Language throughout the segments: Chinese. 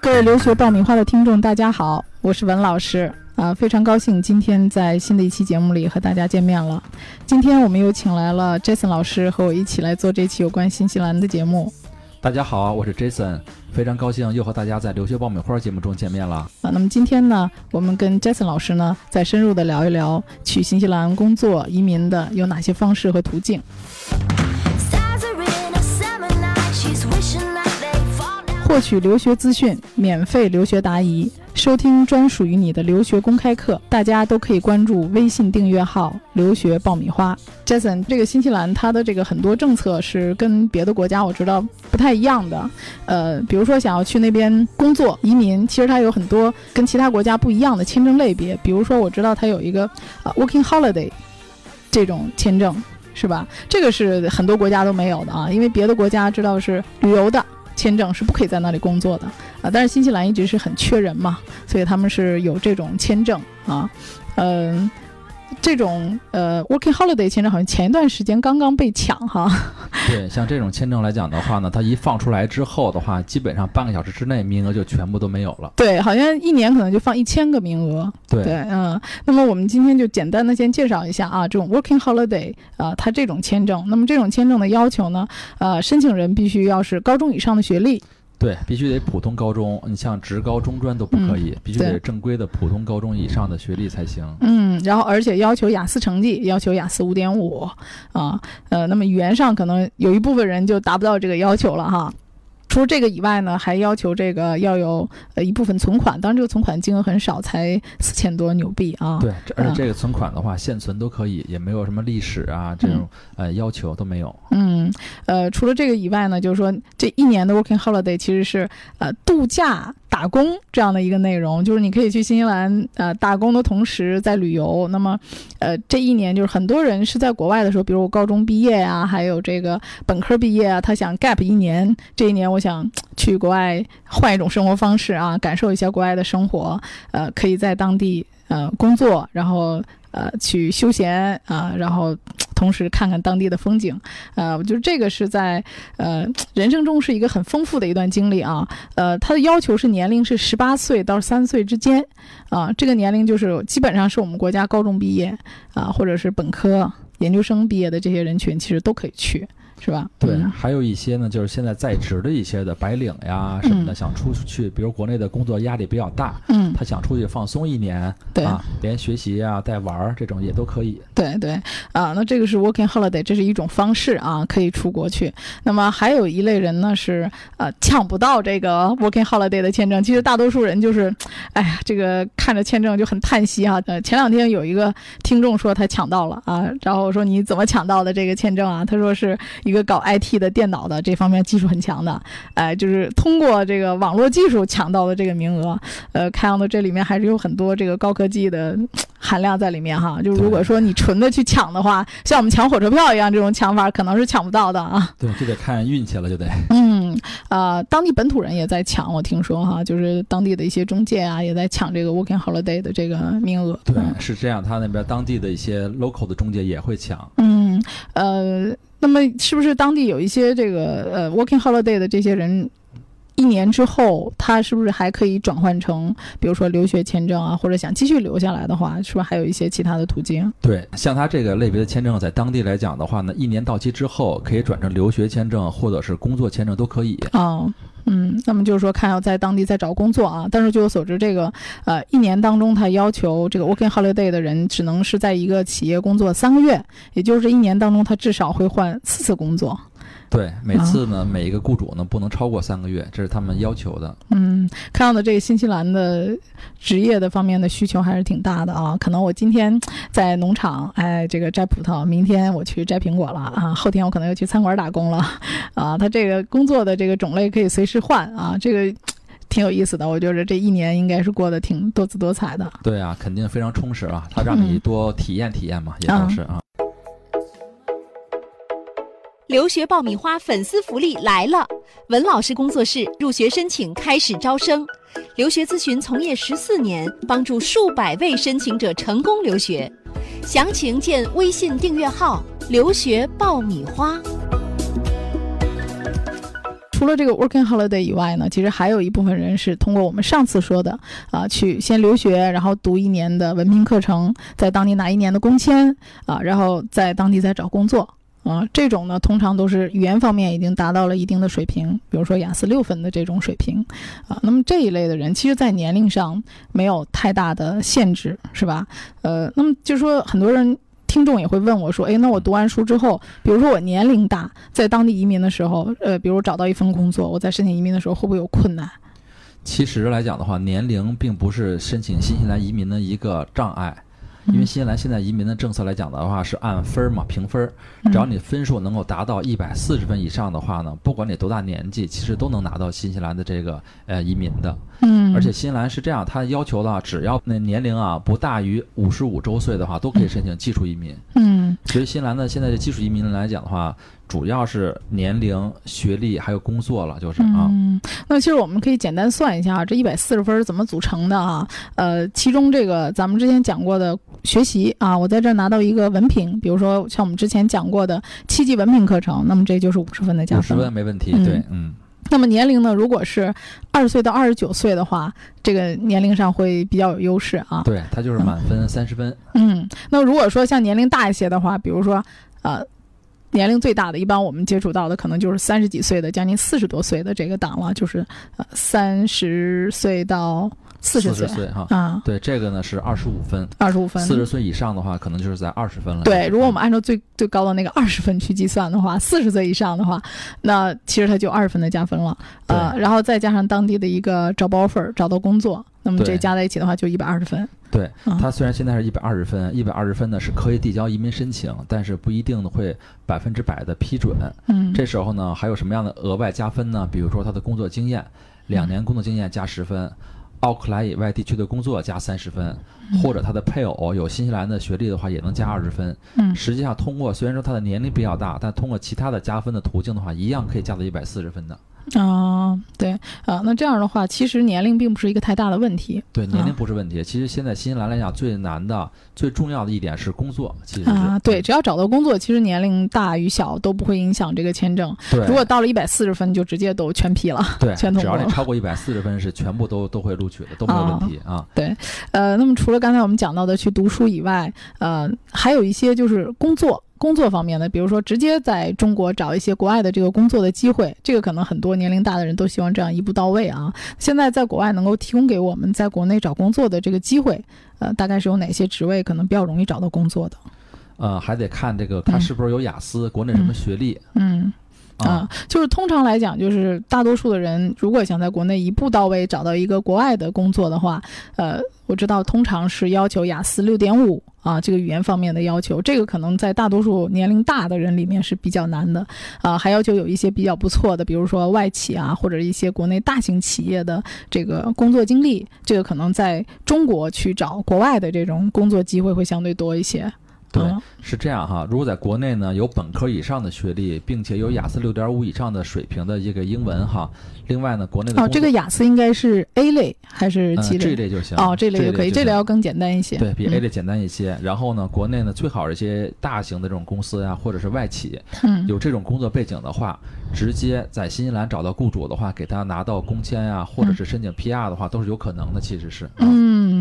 各位留学爆米花的听众，大家好，我是文老师啊，非常高兴今天在新的一期节目里和大家见面了。今天我们又请来了 Jason 老师和我一起来做这期有关新西兰的节目大家好，我是 Jason，非常高兴又和大家在留学爆米花节目中见面了。啊。那么今天呢，我们跟 Jason 老师呢再深入的聊一聊去新西兰工作、移民的有哪些方式和途径。获取留学资讯，免费留学答疑，收听专属于你的留学公开课，大家都可以关注微信订阅号“留学爆米花”。Jason，这个新西兰它的这个很多政策是跟别的国家我知道不太一样的，呃，比如说想要去那边工作、移民，其实它有很多跟其他国家不一样的签证类别，比如说我知道它有一个呃 Working Holiday 这种签证。是吧？这个是很多国家都没有的啊，因为别的国家知道是旅游的签证是不可以在那里工作的。啊，但是新西兰一直是很缺人嘛，所以他们是有这种签证啊，嗯、这种呃 working holiday 签证好像前一段时间刚刚被抢哈，对，像这种签证来讲的话呢，它一放出来之后的话，基本上半个小时之内名额就全部都没有了。对，好像一年可能就放一千个名额，对，对，嗯，那么我们今天就简单的先介绍一下啊，这种 working holiday 啊、它这种签证，那么这种签证的要求呢，呃，申请人必须要是高中以上的学历，对，必须得普通高中，你像职高、中专都不可以，必须得正规的普通高中以上的学历才行。嗯，然后而且要求雅思成绩，要求雅思五点五啊，呃，那么语言上可能有一部分人就达不到这个要求了哈。除了这个以外呢，还要求这个要有呃一部分存款，当然这个存款金额很少，才四千多纽币啊。对，而且嗯这个存款的话，现存都可以，也没有什么历史啊这种呃要求都没有。嗯，呃，除了这个以外呢，就是说这一年的 working holiday 其实是呃度假打工这样的一个内容，就是你可以去新西兰呃打工的同时在旅游。那么，呃，这一年就是很多人是在国外的时候，比如我高中毕业呀、还有这个本科毕业啊，他想 gap 一年，这一年我我想去国外换一种生活方式啊，感受一下国外的生活，呃，可以在当地呃工作，然后呃去休闲啊、然后同时看看当地的风景。呃，我觉得这个是在呃人生中是一个很丰富的一段经历啊。呃，它的要求是年龄是十八岁到三岁之间啊，这个年龄就是基本上是我们国家高中毕业啊，或者是本科、研究生毕业的这些人群，其实都可以去，是吧？对，嗯还有一些呢，就是现在在职的一些的白领呀什么的，嗯想出去，比如国内的工作压力比较大，嗯，他想出去放松一年，对啊，连学习啊带玩儿这种也都可以。对对啊，那这个是 working holiday，这是一种方式啊，可以出国去。那么还有一类人呢是呃抢不到这个 working holiday 的签证。其实大多数人就是，哎呀，这个看着签证就很叹息啊、呃，前两天有一个听众说他抢到了啊，然后我说你怎么抢到的这个签证啊？他说是一个搞 IT 的电脑的，这方面技术很强的，哎、就是通过这个网络技术抢到的这个名额。呃，看样子这里面还是有很多这个高科技的含量在里面哈。就如果说你纯的去抢的话，像我们抢火车票一样，这种抢法可能是抢不到的啊。对，就得看运气了，就得。嗯，呃，当地本土人也在抢，我听说哈，就是当地的一些中介啊，也在抢这个 working holiday 的这个名额。对，是这样，他那边当地的一些 local 的中介也会抢。嗯，呃，那么是不是当地有一些这个呃 working holiday 的这些人？一年之后，他是不是还可以转换成，比如说留学签证啊，或者想继续留下来的话，是不是还有一些其他的途径？对，像他这个类别的签证，在当地来讲的话呢，一年到期之后可以转成留学签证或者是工作签证都可以。哦，嗯，那么就是说，看要在当地再找工作啊。但是据我所知，这个呃，一年当中，他要求这个 working holiday 的人只能是在一个企业工作三个月，也就是一年当中，他至少会换四次工作。对，每次呢，每一个雇主呢不能超过三个月，这是他们要求的。嗯，看样子这个新西兰的职业的方面的需求还是挺大的啊。可能我今天在农场，哎，这个摘葡萄，明天我去摘苹果了啊，后天我可能又去餐馆打工了 啊。他这个工作的这个种类可以随时换啊，这个挺有意思的。我觉得这一年应该是过得挺多姿多彩的。对啊，肯定非常充实啊，他让你嗯多体验体验嘛，也都是啊。留学爆米花粉丝福利来了！文老师工作室入学申请开始招生，留学咨询从业十四年，帮助数百位申请者成功留学。详情见微信订阅号“留学爆米花”。除了这个 working holiday 以外呢，其实还有一部分人是通过我们上次说的啊、去先留学，然后读一年的文凭课程，在当地拿一年的工签啊、然后在当地再找工作。啊、这种呢，通常都是语言方面已经达到了一定的水平，比如说雅思六分的这种水平，啊，那么这一类的人，其实在年龄上没有太大的限制，是吧？呃，那么就是说，很多人听众也会问我说，诶，那我读完书之后，比如说我年龄大，在当地移民的时候，呃，比如找到一份工作，我在申请移民的时候会不会有困难？其实来讲的话，年龄并不是申请新西兰移民的一个障碍，因为嗯新西兰现在移民的政策来讲的话是按分儿嘛，评分儿，只要你分数能够达到一百四十分以上的话呢，不管你多大年纪，其实都能拿到新西兰的这个呃移民的。嗯，而且新西兰是这样，它要求了，只要那年龄啊不大于五十五周岁的话，都可以申请技术移民。嗯所以新西兰的现在的技术移民来讲的话，主要是年龄、学历还有工作了，就是啊。嗯，那其实我们可以简单算一下，这一百四十分是怎么组成的啊？呃，其中这个咱们之前讲过的学习啊，我在这儿拿到一个文凭，比如说像我们之前讲过的七级文凭课程，那么这就是五十分的加五十分。没问题，嗯对，嗯，那么年龄呢，如果是二十岁到二十九岁的话，这个年龄上会比较有优势啊。对，它就是满分三十分，嗯，那如果说像年龄大一些的话，比如说呃。年龄最大的，一般我们接触到的可能就是三十几岁的，将近四十多岁的这个档了，就是呃三十岁到四十岁岁哈。啊，对，这个呢是二十五分，二十五分。四十岁以上的话，可能就是在二十分了。对，如果我们按照最最高的那个二十分去计算的话，四十岁以上的话，那其实它就二十分的加分了。呃，然后再加上当地的一个 job offer 找到工作，那么这加在一起的话就一百二十分。对，啊它虽然现在是一百二十分，一百二十分呢是可以递交移民申请，但是不一定会百分之百的批准。嗯，这时候呢，还有什么样的额外加分呢？比如说他的工作经验，两年工作经验加十分，奥克兰以外地区的工作加三十分，或者他的配偶有新西兰的学历的话，也能加二十分。嗯实际上，通过虽然说他的年龄比较大，但通过其他的加分的途径的话，一样可以加到一百四十分的。啊，对啊，那这样的话，其实年龄并不是一个太大的问题对，年龄啊不是问题。其实现在新西兰来讲，最难的、最重要的一点是工作，其实啊。对，只要找到工作，其实年龄大与小都不会影响这个签证。对。如果到了一百四十分，就直接都全批了。对，只要全通过你超过一百四十分，是全部都都会录取的，都没有问题啊。对呃，那么除了刚才我们讲到的去读书以外，呃，还有一些就是工作。工作方面的，比如说直接在中国找一些国外的这个工作的机会，这个可能很多年龄大的人都希望这样一步到位啊。现在在国外能够提供给我们在国内找工作的这个机会，呃，大概是有哪些职位可能比较容易找到工作的？呃，还得看这个他嗯是不是有雅思，国内什么嗯学历嗯。啊啊。，就是通常来讲，就是大多数的人如果想在国内一步到位找到一个国外的工作的话，呃，我知道通常是要求雅思六点五啊，这个语言方面的要求，这个可能在大多数年龄大的人里面是比较难的啊，还要求有一些比较不错的，比如说外企啊，或者一些国内大型企业的这个工作经历，这个可能在中国去找国外的这种工作机会会相对多一些。对嗯是这样哈，如果在国内呢有本科以上的学历，并且有雅思六点五以上的水平的一个英文哈，另外呢，国内的哦，这个雅思应该是 A 类还是嗯 G 类？这一类就行哦，这类就可以，这类要更简单一些。对比嗯 A 类简单一些。然后呢，国内呢最好是一些大型的这种公司呀，或者是外企，嗯有这种工作背景的话，直接在新西兰找到雇主的话，给他拿到工签呀，或者是申请 PR 的话，都是有可能的。其实是，啊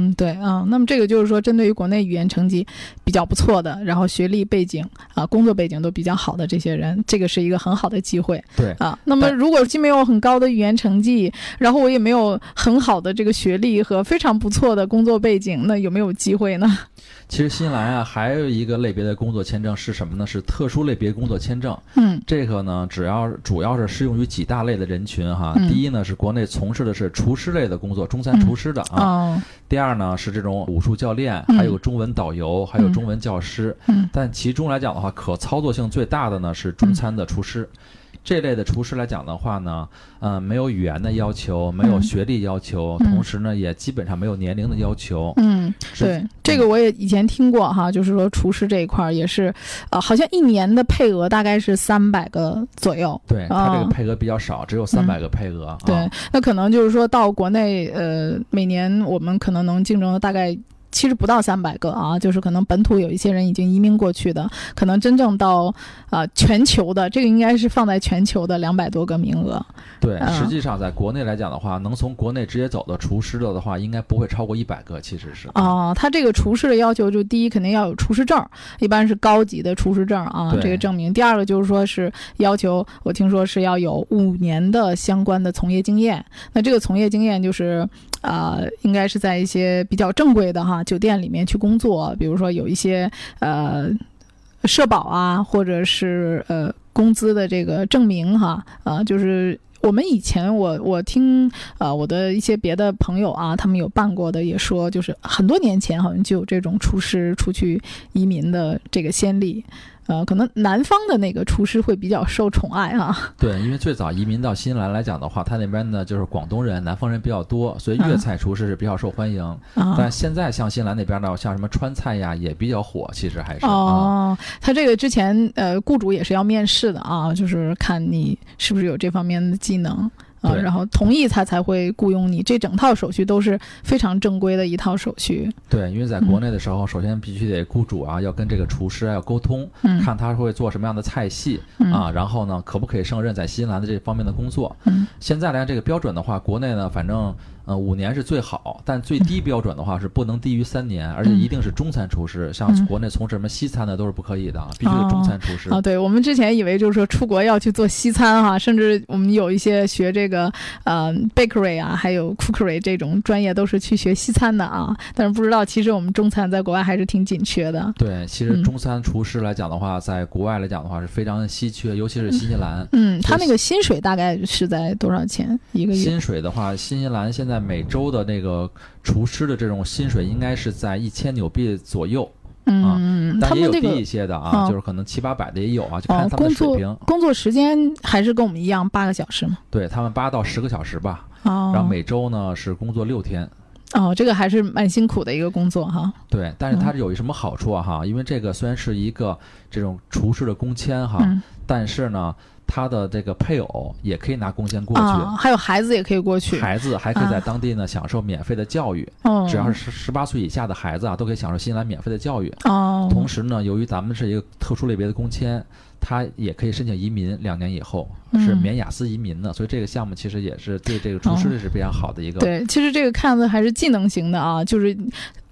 嗯，对啊、那么这个就是说，针对于国内语言成绩比较不错的，然后学历背景啊、工作背景都比较好的这些人，这个是一个很好的机会对。啊。那么如果既没有很高的语言成绩，然后我也没有很好的这个学历和非常不错的工作背景，那有没有机会呢？其实新西兰啊，还有一个类别的工作签证是什么呢？是特殊类别工作签证。嗯这个呢，只要主要是适用于几大类的人群哈。嗯第一呢，是国内从事的是厨师类的工作，中餐厨师的啊。哦第二呢，是这种武术教练，嗯还有中文导游，还有嗯中文教师。嗯但其中来讲的话，可操作性最大的呢是中餐的厨师。这类的厨师来讲的话呢，呃，没有语言的要求，没有嗯学历要求，嗯同时呢，也基本上没有年龄的要求。嗯，是对，这个我也以前听过哈，就是说厨师这一块儿也是，呃，好像一年的配额大概是三百个左右。对他这啊个配额比较少，只有三百个配额。啊对，那可能就是说到国内，呃，每年我们可能能竞争的大概其实不到三百个啊，就是可能本土有一些人已经移民过去的，可能真正到呃全球的这个应该是放在全球的两百多个名额。对，嗯实际上在国内来讲的话，能从国内直接走的厨师的的话，应该不会超过一百个，其实是。哦，他这个厨师的要求就第一肯定要有厨师证，一般是高级的厨师证啊，这个证明。第二个就是说是要求，我听说是要有五年的相关的从业经验。那这个从业经验就是，呃，应该是在一些比较正规的哈酒店里面去工作，比如说有一些呃社保啊，或者是呃工资的这个证明哈，啊、就是。我们以前我我听呃我的一些别的朋友啊，他们有办过的，也说就是很多年前好像就有这种厨师出去移民的这个先例，呃，可能南方的那个厨师会比较受宠爱哈、对，因为最早移民到新西兰来讲的话，他那边呢就是广东人、南方人比较多，所以粤嗯菜厨师是比较受欢迎。啊。但现在像新西兰那边呢，像什么川菜呀，也比较火，其实还是啊。哦，他这个之前呃，雇主也是要面试的啊，就是看你是不是有这方面的技能啊，然后同意他才会雇佣你。这整套手续都是非常正规的一套手续。对，因为在国内的时候，首先必须得雇主啊要跟这个厨师啊要沟通，嗯看他会做什么样的菜系嗯啊，然后呢，可不可以胜任在新西兰的这方面的工作。嗯现在来这个标准的话，国内呢，反正呃五年是最好，但最低标准的话是不能低于三年，而且一定是中餐厨师。像嗯国内从事什么西餐的都是不可以的，必须是中餐厨师。啊，对我们之前以为就是说出国要去做西餐哈、甚至我们有一些学这个呃 bakery 啊，还有 cookery 这种专业都是去学西餐的啊，但是不知道其实我们中餐在国外还是挺紧缺的。对，其实嗯中餐厨师来讲的话，在国外来讲的话是非常稀缺，尤其是新西兰。嗯，他那个薪水大概是在多少钱一个月？薪水的话，新西兰现在每周的那个厨师的这种薪水应该是在一千纽币左右，嗯，他但也有低一些的啊，哦就是可能七八百的也有啊，就哦看，他们的水平。工作时间还是跟我们一样八个小时嘛？对他们八到十个小时吧，哦，然后每周呢是工作六天。哦，这个还是蛮辛苦的一个工作哈。对，但是它有一什么好处啊？哈，因为这个虽然是一个这种厨师的工签哈，嗯但是呢，他的这个配偶也可以拿工签过去，啊，还有孩子也可以过去。孩子还可以在啊当地呢享受免费的教育，哦，只要是十八岁以下的孩子啊，都可以享受新西兰免费的教育。哦，同时呢，由于咱们是一个特殊类别的工签，他也可以申请移民，两年以后是嗯免雅思移民的，所以这个项目其实也是对这个厨师是非常好的一个。对，其实这个看的还是技能型的啊，就是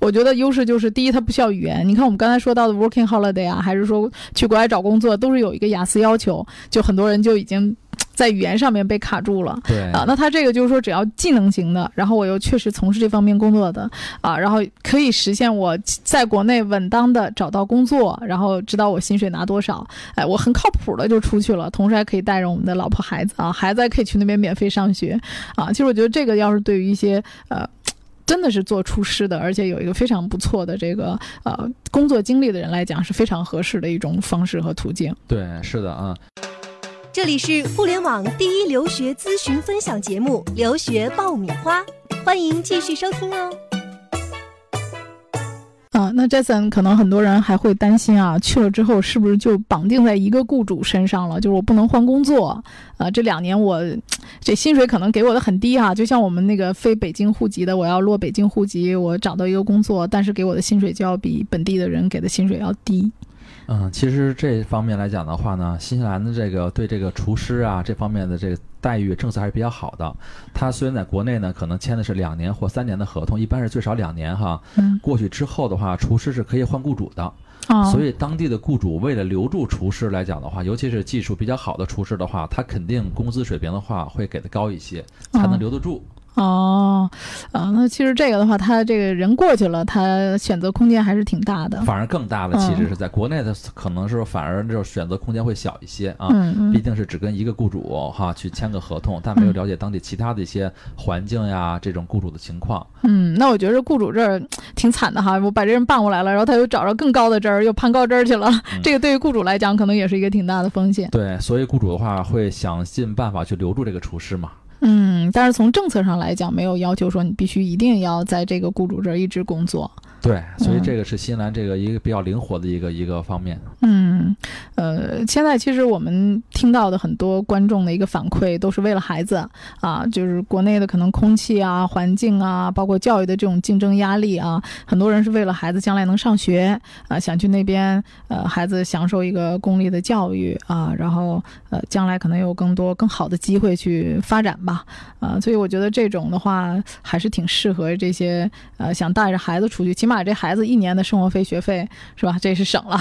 我觉得优势就是第一，它不需要语言。你看我们刚才说到的 working holiday 啊，还是说去国外找工作，都是有一个雅思要求，就很多人就已经在语言上面被卡住了。对啊，那他这个就是说，只要技能型的，然后我又确实从事这方面工作的啊，然后可以实现我在国内稳当的找到工作，然后知道我薪水拿多少，哎，我很靠谱的就出去了，同时还可以带着我们的老婆孩子啊，孩子还可以去那边免费上学啊。其实我觉得这个要是对于一些呃。真的是做厨师的，而且有一个非常不错的这个呃工作经历的人来讲，是非常合适的一种方式和途径。对，是的啊。这里是互联网第一留学咨询分享节目《留学爆米花》，欢迎继续收听哦。啊，那 Jason 可能很多人还会担心啊，去了之后是不是就绑定在一个雇主身上了？就是我不能换工作，啊，这两年我这薪水可能给我的很低哈、就像我们那个非北京户籍的，我要落北京户籍，我找到一个工作，但是给我的薪水就要比本地的人给的薪水要低。嗯，其实这方面来讲的话呢，新西兰的这个对这个厨师啊这方面的这个待遇政策还是比较好的。他虽然在国内呢可能签的是两年或三年的合同，一般是最少两年哈。嗯，过去之后的话，厨师是可以换雇主的。啊，所以当地的雇主为了留住厨师来讲的话，尤其是技术比较好的厨师的话，他肯定工资水平的话会给的高一些，才能哦留得住。哦，啊，那其实这个的话，他这个人过去了，他选择空间还是挺大的。反而更大的其实嗯是在国内的，可能是反而就是选择空间会小一些啊。嗯嗯毕竟是只跟一个雇主哈去签个合同，但没有了解当地其他的一些环境呀，这种雇主的情况。嗯，那我觉得雇主这儿挺惨的哈，我把这人办过来了，然后他又找着更高的枝儿，又攀高枝儿去了，嗯这个对于雇主来讲，可能也是一个挺大的风险。对，所以雇主的话会想尽办法去留住这个厨师嘛。嗯，但是从政策上来讲，没有要求说你必须一定要在这个雇主这儿一直工作。对，所以嗯这个是新西兰这个一个比较灵活的一个一个方面。嗯，呃，现在其实我们听到的很多观众的一个反馈，都是为了孩子啊，就是国内的可能空气啊、环境啊，包括教育的这种竞争压力啊，很多人是为了孩子将来能上学啊，想去那边呃，孩子享受一个公立的教育啊，然后呃，将来可能有更多更好的机会去发展吧，啊，所以我觉得这种的话还是挺适合这些呃想带着孩子出去，起码这孩子一年的生活费、学费是吧？这是省了。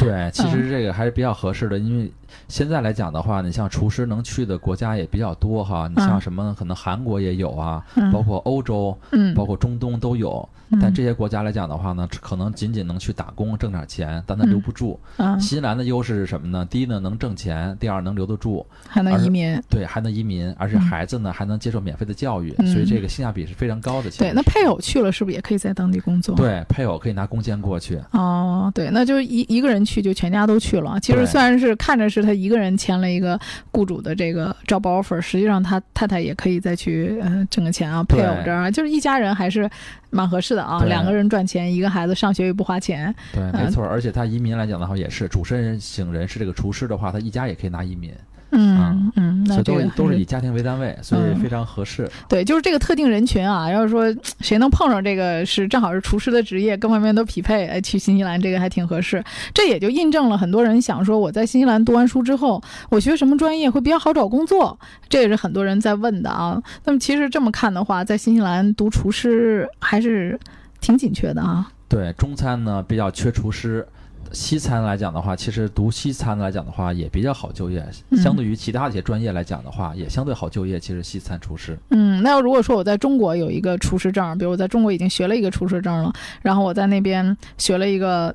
对，其实这个还是比较合适的，因为现在来讲的话，你像厨师能去的国家也比较多哈，你像什么可能韩国也有啊，嗯包括欧洲，嗯，包括中东都有。嗯但这些国家来讲的话呢，可能仅仅能去打工挣点钱，但他留不住。啊新西兰的优势是什么呢？第一呢，能挣钱；第二，能留得住；还能移民。对，还能移民，而且嗯孩子呢还能接受免费的教育，嗯所以这个性价比是非常高的。对，那配偶去了是不是也可以在当地工作？。对配偶可以拿工签过去。哦，对，那就一一个人去就全家都去了。其实虽然是看着是他一个人签了一个雇主的这个 job offer，实际上他太太也可以再去嗯挣个钱啊，配偶这儿啊就是一家人还是蛮合适的啊，两个人赚钱，一个孩子上学又不花钱。对，嗯没错。而且他移民来讲的话，也是主申请人是这个厨师的话，他一家也可以拿移民，嗯嗯，所以都是那这个还都是以家庭为单位，所以嗯非常合适。对，就是这个特定人群啊，要是说谁能碰上这个是正好是厨师的职业，各方面都匹配，哎，去新西兰这个还挺合适。这也就印证了很多人想说，我在新西兰读完书之后，我学什么专业会比较好找工作，这也是很多人在问的啊。那么其实这么看的话，在新西兰读厨师还是挺紧缺的啊。对，中餐呢比较缺厨师。西餐来讲的话，其实读西餐来讲的话也比较好就业，嗯相对于其他一些专业来讲的话，也相对好就业。其实西餐厨师，嗯，那要如果说我在中国有一个厨师证，比如我在中国已经学了一个厨师证了，然后我在那边学了一个，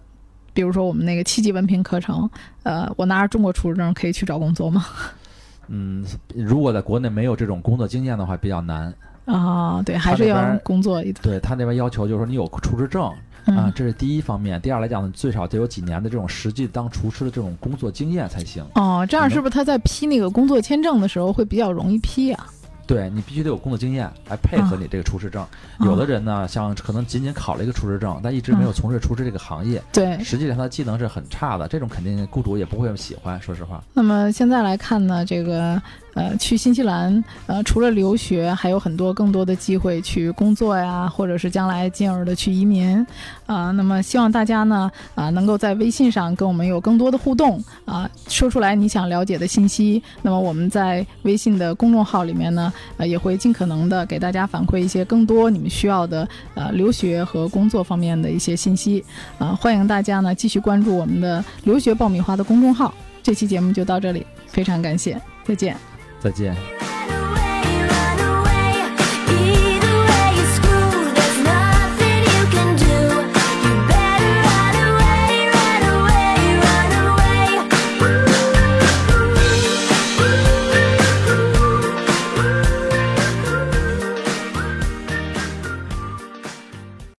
比如说我们那个七级文凭课程，呃，我拿着中国厨师证可以去找工作吗？嗯，如果在国内没有这种工作经验的话，比较难。啊，对，还是要工作一对他那边要求就是说你有厨师证啊嗯，这是第一方面。第二来讲呢，最少得有几年的这种实际当厨师的这种工作经验才行。哦，这样是不是他在批那个工作签证的时候会比较容易批啊？对你必须得有工作经验来配合你这个厨师证。哦有的人呢，像可能仅仅考了一个厨师证，但一直没有从事厨师这个行业，对，实际上他的技能是很差的，这种肯定雇主也不会喜欢。说实话，那么现在来看呢，这个呃，去新西兰呃，除了留学，还有很多更多的机会去工作呀，或者是将来进而的去移民啊、那么希望大家呢啊、能够在微信上跟我们有更多的互动啊、说出来你想了解的信息。那么我们在微信的公众号里面呢，呃，也会尽可能的给大家反馈一些更多你们需要的呃留学和工作方面的一些信息啊、欢迎大家呢继续关注我们的留学爆米花的公众号。这期节目就到这里，非常感谢，再见。再见。